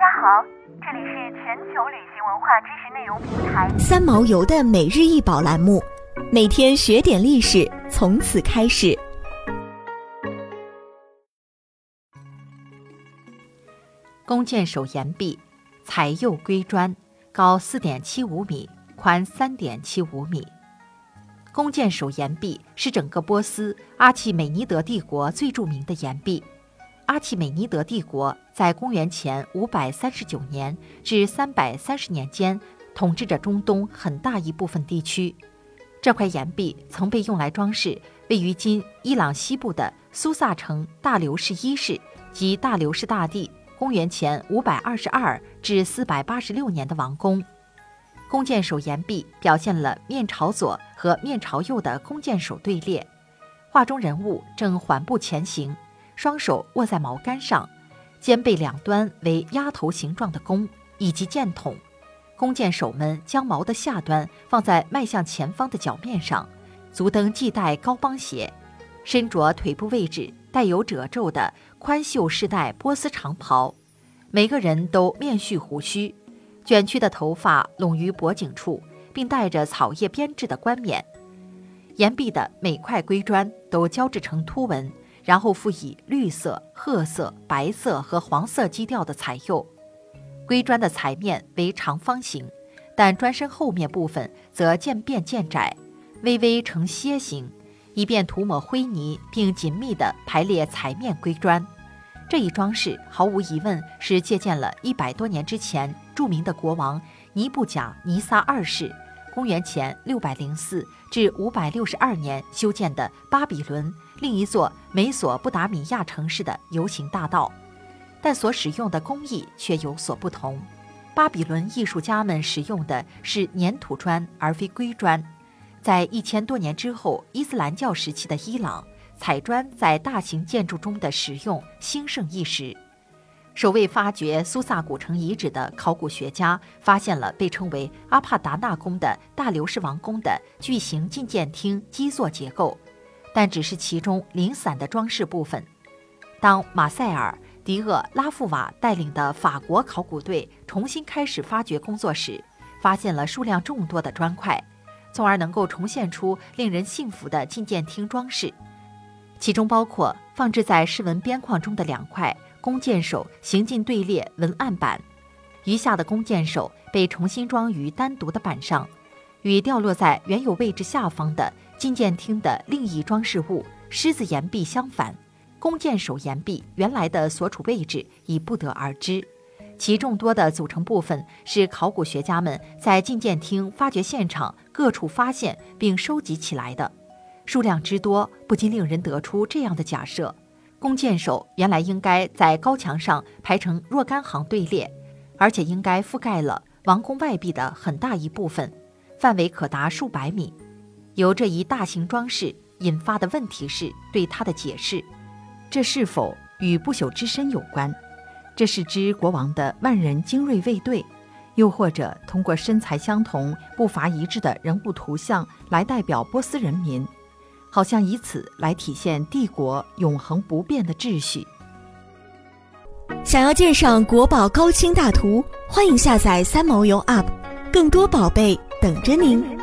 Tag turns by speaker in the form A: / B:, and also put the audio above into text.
A: 家好，这里是全球旅行文化知识内容平台
B: 三毛游的每日一宝栏目，每天学点历史，从此开始。
C: 弓箭手岩壁，彩釉硅砖，高四点七五米，宽三点七五米。弓箭手岩壁是整个波斯阿契美尼德帝国最著名的岩壁。阿契美尼德帝国在公元前五百三十九年至三百三十年间统治着中东很大一部分地区。这块岩壁曾被用来装饰位于今伊朗西部的苏萨城大流士一世及大流士大帝公元前五百二十二至四百八十六年的王宫。弓箭手岩壁表现了面朝左和面朝右的弓箭手队列，画中人物正缓步前行。双手握在矛杆上，肩背两端为鸭头形状的弓以及箭筒。弓箭手们将矛的下端放在迈向前方的脚面上，足蹬系带高帮鞋，身着腿部位置带有褶皱的宽袖式带波斯长袍。每个人都面蓄胡须，卷曲的头发拢于脖颈处，并戴着草叶编制的冠冕。岩壁的每块硅砖都交织成凸纹。然后附以绿色、褐色、白色和黄色基调的彩釉，硅砖的彩面为长方形，但砖身后面部分则渐变渐窄，微微呈楔形，以便涂抹灰泥并紧密地排列彩面硅砖。这一装饰毫无疑问是借鉴了一百多年之前著名的国王尼布甲尼撒二世。公元前六百零四至五百六十二年修建的巴比伦另一座美索不达米亚城市的游行大道，但所使用的工艺却有所不同。巴比伦艺术家们使用的是粘土砖而非硅砖。在一千多年之后，伊斯兰教时期的伊朗，彩砖在大型建筑中的使用兴盛一时。首位发掘苏萨古城遗址的考古学家发现了被称为阿帕达纳宫的大流士王宫的巨型觐见厅基座结构，但只是其中零散的装饰部分。当马塞尔·迪厄拉夫瓦带领的法国考古队重新开始发掘工作时，发现了数量众多的砖块，从而能够重现出令人信服的觐见厅装饰，其中包括放置在饰纹边框中的两块。弓箭手行进队列文案板，余下的弓箭手被重新装于单独的板上，与掉落在原有位置下方的觐见厅的另一装饰物狮子岩壁相反。弓箭手岩壁原来的所处位置已不得而知，其众多的组成部分是考古学家们在觐见厅发掘现场各处发现并收集起来的，数量之多不禁令人得出这样的假设。弓箭手原来应该在高墙上排成若干行队列，而且应该覆盖了王宫外壁的很大一部分，范围可达数百米。由这一大型装饰引发的问题是对它的解释：这是否与不朽之身有关？这是指国王的万人精锐卫队，又或者通过身材相同、步伐一致的人物图像来代表波斯人民？好像以此来体现帝国永恒不变的秩序。
B: 想要鉴赏国宝高清大图，欢迎下载三毛游 App，更多宝贝等着您。